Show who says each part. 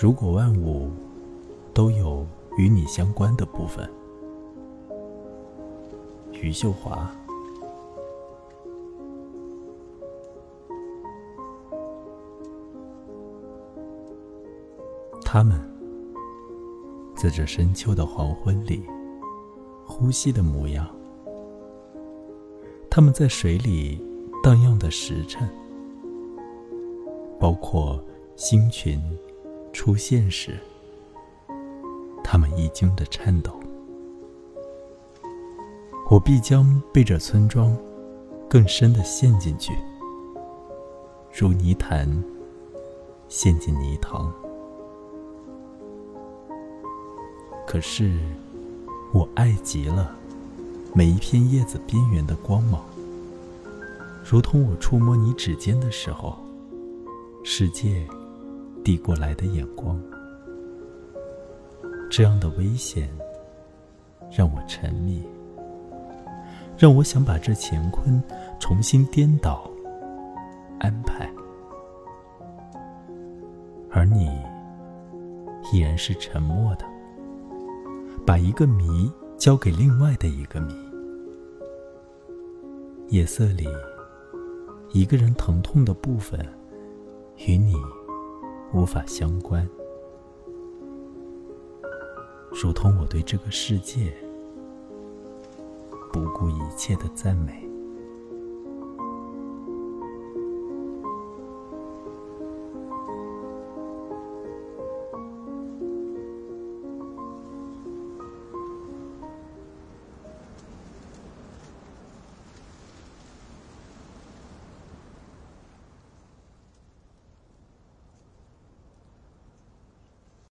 Speaker 1: 如果万物都有与你相关的部分，余秀华。他们在这深秋的黄昏里呼吸的模样，他们在水里荡漾的时辰，包括星群出现时，他们一惊的颤抖，我必将被这村庄更深的陷进去，如泥潭陷进泥塘。可是，我爱极了每一片叶子边缘的光芒，如同我触摸你指尖的时候，世界递过来的眼光。这样的危险让我沉迷，让我想把这乾坤重新颠倒安排，而你依然是沉默的。把一个谜交给另外的一个谜。夜色里，一个人疼痛的部分，与你无法相关，如同我对这个世界不顾一切的赞美。